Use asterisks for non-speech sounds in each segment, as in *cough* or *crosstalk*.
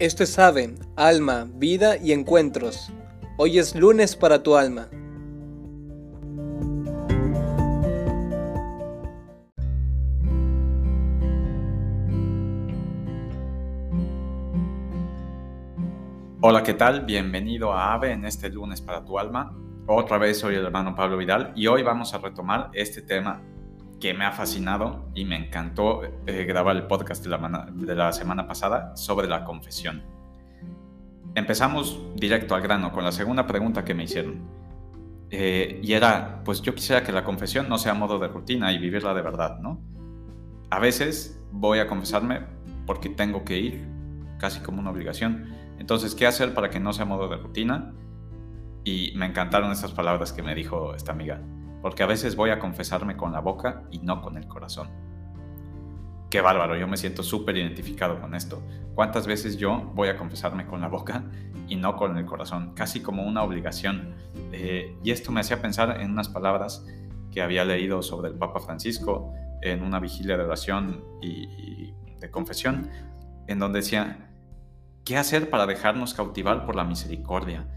Esto es Ave, Alma, Vida y Encuentros. Hoy es lunes para tu alma. Hola, ¿qué tal? Bienvenido a AVE en este lunes para tu alma. Otra vez soy el hermano Pablo Vidal y hoy vamos a retomar este tema que me ha fascinado y me encantó eh, grabar el podcast de la, de la semana pasada sobre la confesión. Empezamos directo al grano con la segunda pregunta que me hicieron. Eh, y era, pues yo quisiera que la confesión no sea modo de rutina y vivirla de verdad, ¿no? A veces voy a confesarme porque tengo que ir, casi como una obligación entonces, ¿qué hacer para que no sea modo de rutina? Y me encantaron estas palabras que me dijo esta amiga, porque a veces voy a confesarme con la boca y no con el corazón. Qué bárbaro, yo me siento súper identificado con esto. ¿Cuántas veces yo voy a confesarme con la boca y no con el corazón? Casi como una obligación. Eh, y esto me hacía pensar en unas palabras que había leído sobre el Papa Francisco en una vigilia de oración y de confesión, en donde decía, ¿Qué hacer para dejarnos cautivar por la misericordia?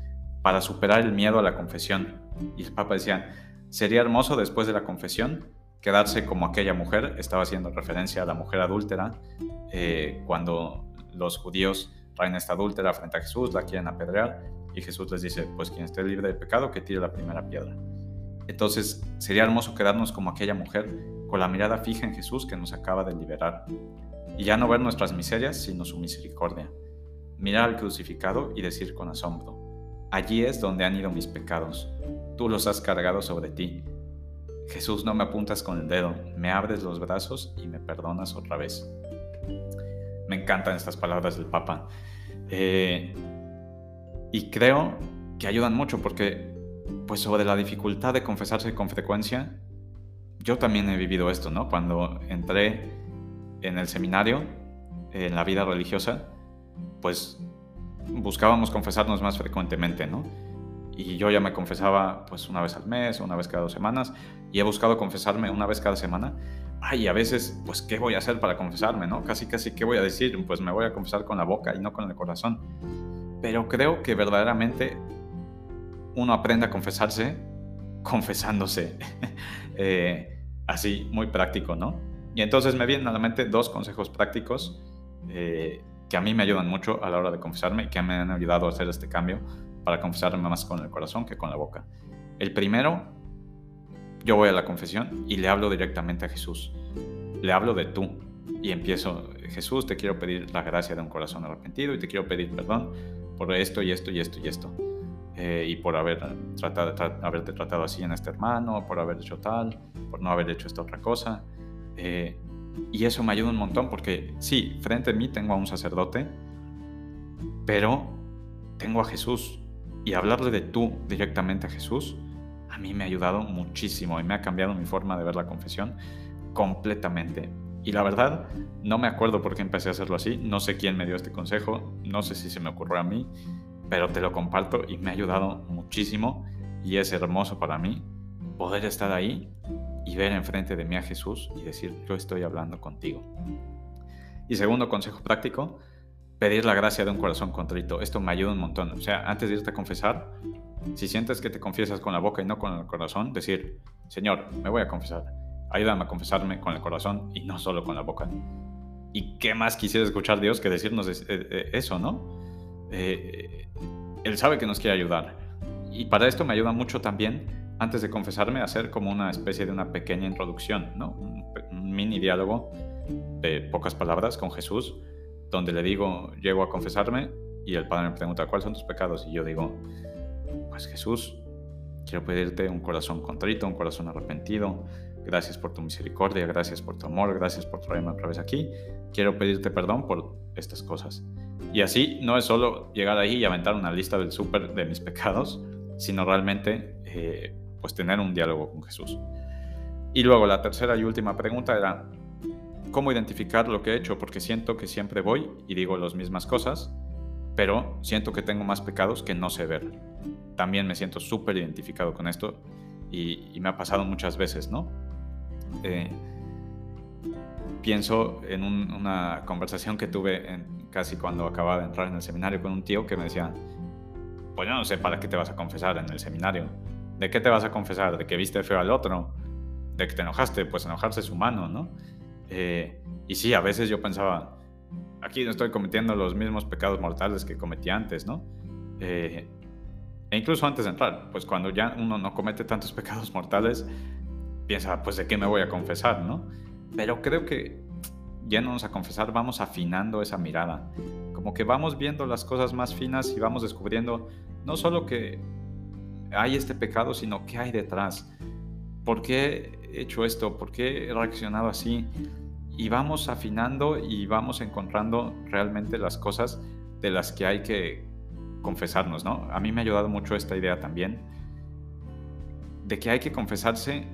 Para superar el miedo a la confesión. Y el Papa decía, sería hermoso después de la confesión quedarse como aquella mujer, estaba haciendo referencia a la mujer adúltera, eh, cuando los judíos traen esta adúltera frente a Jesús, la quieren apedrear, y Jesús les dice, pues quien esté libre de pecado, que tire la primera piedra. Entonces, sería hermoso quedarnos como aquella mujer, con la mirada fija en Jesús que nos acaba de liberar, y ya no ver nuestras miserias, sino su misericordia mirar al crucificado y decir con asombro, allí es donde han ido mis pecados, tú los has cargado sobre ti. Jesús, no me apuntas con el dedo, me abres los brazos y me perdonas otra vez. Me encantan estas palabras del Papa. Eh, y creo que ayudan mucho porque, pues sobre la dificultad de confesarse con frecuencia, yo también he vivido esto, ¿no? Cuando entré en el seminario, en la vida religiosa, pues buscábamos confesarnos más frecuentemente, ¿no? Y yo ya me confesaba pues una vez al mes, una vez cada dos semanas, y he buscado confesarme una vez cada semana. Ay, a veces, pues, ¿qué voy a hacer para confesarme, no? Casi, casi, ¿qué voy a decir? Pues me voy a confesar con la boca y no con el corazón. Pero creo que verdaderamente uno aprende a confesarse confesándose. *laughs* Eh, así, muy práctico, ¿no? Y entonces me vienen a la mente dos consejos prácticos eh, que a mí me ayudan mucho a la hora de confesarme y que me han ayudado a hacer este cambio para confesarme más con el corazón que con la boca. El primero, yo voy a la confesión y le hablo directamente a Jesús. Le hablo de tú y empiezo, Jesús, te quiero pedir la gracia de un corazón arrepentido y te quiero pedir perdón por esto y esto y esto y esto. Eh, y por haber tratado, haberte tratado así en este hermano, por haber hecho tal, por no haber hecho esta otra cosa. Eh, y eso me ayuda un montón porque sí, frente a mí tengo a un sacerdote, pero tengo a Jesús. Y hablarle de tú directamente a Jesús, a mí me ha ayudado muchísimo y me ha cambiado mi forma de ver la confesión completamente. Y la verdad, no me acuerdo por qué empecé a hacerlo así, no sé quién me dio este consejo, no sé si se me ocurrió a mí, pero te lo comparto y me ha ayudado muchísimo y es hermoso para mí poder estar ahí y ver enfrente de mí a Jesús y decir, yo estoy hablando contigo. Y segundo consejo práctico, pedir la gracia de un corazón contrito. Esto me ayuda un montón. O sea, antes de irte a confesar, si sientes que te confiesas con la boca y no con el corazón, decir, Señor, me voy a confesar. Ayúdame a confesarme con el corazón y no solo con la boca. ¿Y qué más quisiera escuchar Dios que decirnos eh, eh, eso, no? Eh, él sabe que nos quiere ayudar. Y para esto me ayuda mucho también antes de confesarme, hacer como una especie de una pequeña introducción, ¿no? Un, mini diálogo de pocas palabras con Jesús, donde le digo, llego a confesarme y el Padre me pregunta, ¿cuáles son tus pecados? Y yo digo, pues Jesús, quiero pedirte un corazón contrito, un corazón arrepentido. Gracias por tu misericordia, gracias por tu amor, gracias por traerme otra vez aquí. Quiero pedirte perdón por estas cosas. Y así no es solo llegar ahí y aventar una lista del súper de mis pecados, sino realmente eh, pues tener un diálogo con Jesús. Y luego la tercera y última pregunta era, ¿cómo identificar lo que he hecho? Porque siento que siempre voy y digo las mismas cosas, pero siento que tengo más pecados que no sé ver. También me siento súper identificado con esto y, me ha pasado muchas veces, ¿no? Eh, pienso en una conversación que tuve casi cuando acababa de entrar en el seminario con un tío que me decía, pues yo no sé para qué te vas a confesar en el seminario. ¿De qué te vas a confesar? ¿De que viste feo al otro? ¿De que te enojaste? Pues enojarse es humano, ¿no? Eh, y sí, a veces yo pensaba, aquí no estoy cometiendo los mismos pecados mortales que cometí antes, ¿no? Eh, e incluso antes de entrar, pues cuando ya uno no comete tantos *laughs* pecados mortales, piensa, pues de qué me voy a confesar, ¿no? Pero creo que yéndonos a confesar vamos afinando esa mirada, como que vamos viendo las cosas más finas y vamos descubriendo no solo que hay este pecado, sino qué hay detrás. ¿Por qué hecho esto? ¿Por qué he reaccionado así? Y vamos afinando y vamos encontrando realmente las cosas de las que hay que confesarnos, ¿no? A mí me ha ayudado mucho esta idea también de que hay que confesarse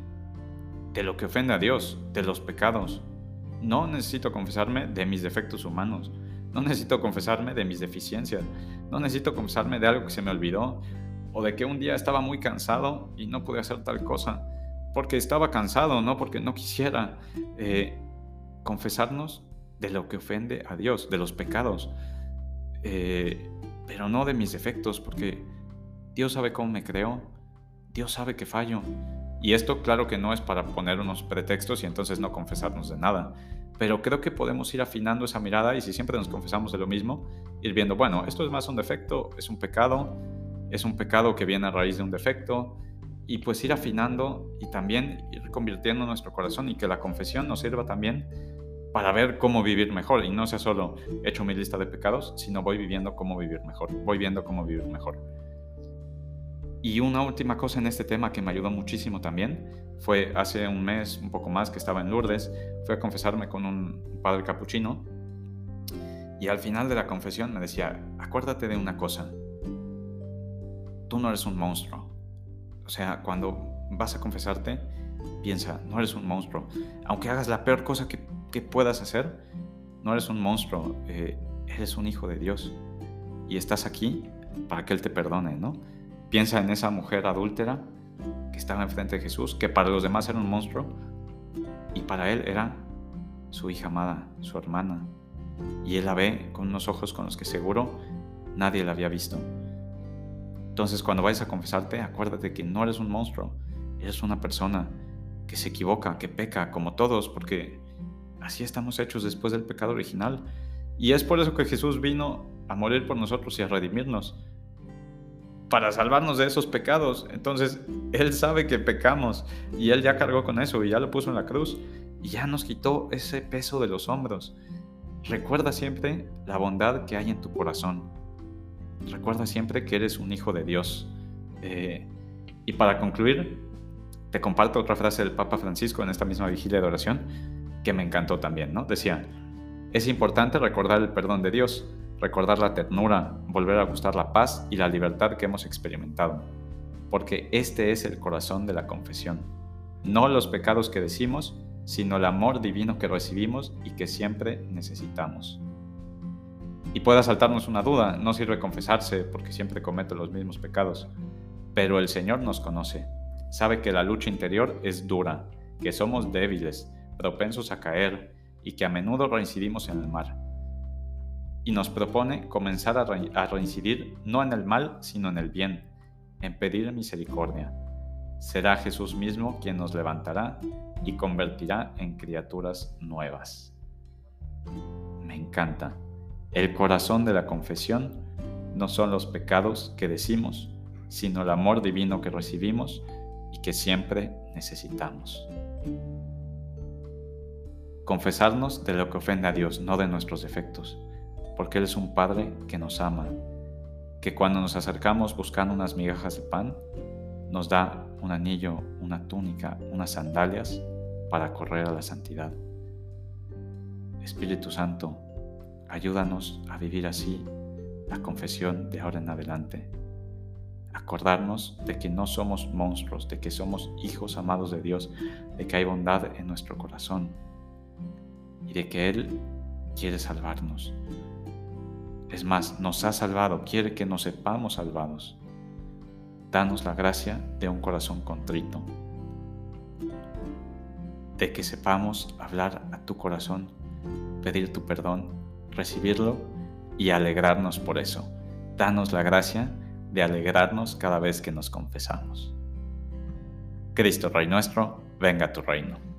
de lo que ofende a Dios, de los pecados. No necesito confesarme de mis defectos humanos. No necesito confesarme de mis deficiencias. No necesito confesarme de algo que se me olvidó o de que un día estaba muy cansado y no pude hacer tal cosa. Porque estaba cansado, no porque no quisiera. Eh, confesarnos de lo que ofende a Dios, de los pecados. Eh, pero no de mis defectos, porque Dios sabe cómo me creó. Dios sabe que fallo. Y esto claro que no es para poner unos pretextos y entonces no confesarnos de nada. Pero creo que podemos ir afinando esa mirada y si siempre nos confesamos de lo mismo, ir viendo, bueno, esto es más un defecto, es un pecado, es un pecado que viene a raíz de un defecto, y pues ir afinando y también ir convirtiendo nuestro corazón y que la confesión nos sirva también para ver cómo vivir mejor y no sea solo hecho mi lista de pecados, sino voy viviendo cómo vivir mejor, voy viendo cómo vivir mejor. Y una última cosa en este tema que me ayudó muchísimo también fue hace un mes, un poco más, que estaba en Lourdes, fui a confesarme con un padre capuchino y al final de la confesión me decía, acuérdate de una cosa, tú no eres un monstruo. O sea, cuando vas a confesarte, piensa, no eres un monstruo. Aunque hagas la peor cosa que, puedas hacer, no eres un monstruo, eh, eres un hijo de Dios. Y estás aquí para que Él te perdone, ¿no? Piensa en esa mujer adúltera que estaba enfrente de Jesús, que para los demás era un monstruo y para él era su hija amada, su hermana. Y él la ve con unos ojos con los que seguro nadie la había visto. Entonces cuando vayas a confesarte, acuérdate que no eres un monstruo, eres una persona que se equivoca, que peca, como todos, porque así estamos hechos después del pecado original. Y es por eso que Jesús vino a morir por nosotros y a redimirnos para salvarnos de esos pecados. Entonces, Él sabe que pecamos y Él ya cargó con eso y ya lo puso en la cruz y ya nos quitó ese peso de los hombros. Recuerda siempre la bondad que hay en tu corazón. Recuerda siempre que eres un hijo de Dios. Eh, y para concluir, te comparto otra frase del Papa Francisco en esta misma vigilia de oración que me encantó también, ¿no? Decía, es importante recordar el perdón de Dios, recordar la ternura, volver a gustar la paz y la libertad que hemos experimentado, porque este es el corazón de la confesión, no los pecados que decimos, sino el amor divino que recibimos y que siempre necesitamos. Y pueda saltarnos una duda, no sirve confesarse porque siempre cometo los mismos pecados, pero el Señor nos conoce, sabe que la lucha interior es dura, que somos débiles, propensos a caer y que a menudo reincidimos en el mar y nos propone comenzar a, reincidir no en el mal, sino en el bien, en pedir misericordia. Será Jesús mismo quien nos levantará y convertirá en criaturas nuevas. Me encanta. El corazón de la confesión no son los pecados que decimos, sino el amor divino que recibimos y que siempre necesitamos. Confesarnos de lo que ofende a Dios, no de nuestros defectos porque Él es un Padre que nos ama, que cuando nos acercamos buscando unas migajas de pan, nos da un anillo, una túnica, unas sandalias para correr a la santidad. Espíritu Santo, ayúdanos a vivir así la confesión de ahora en adelante. Acordarnos de que no somos monstruos, de que somos hijos amados de Dios, de que hay bondad en nuestro corazón y de que Él quiere salvarnos. Es más, nos ha salvado, quiere que nos sepamos salvados. Danos la gracia de un corazón contrito, de que sepamos hablar a tu corazón, pedir tu perdón, recibirlo y alegrarnos por eso. Danos la gracia de alegrarnos cada vez que nos confesamos. Cristo Rey nuestro, venga a tu reino.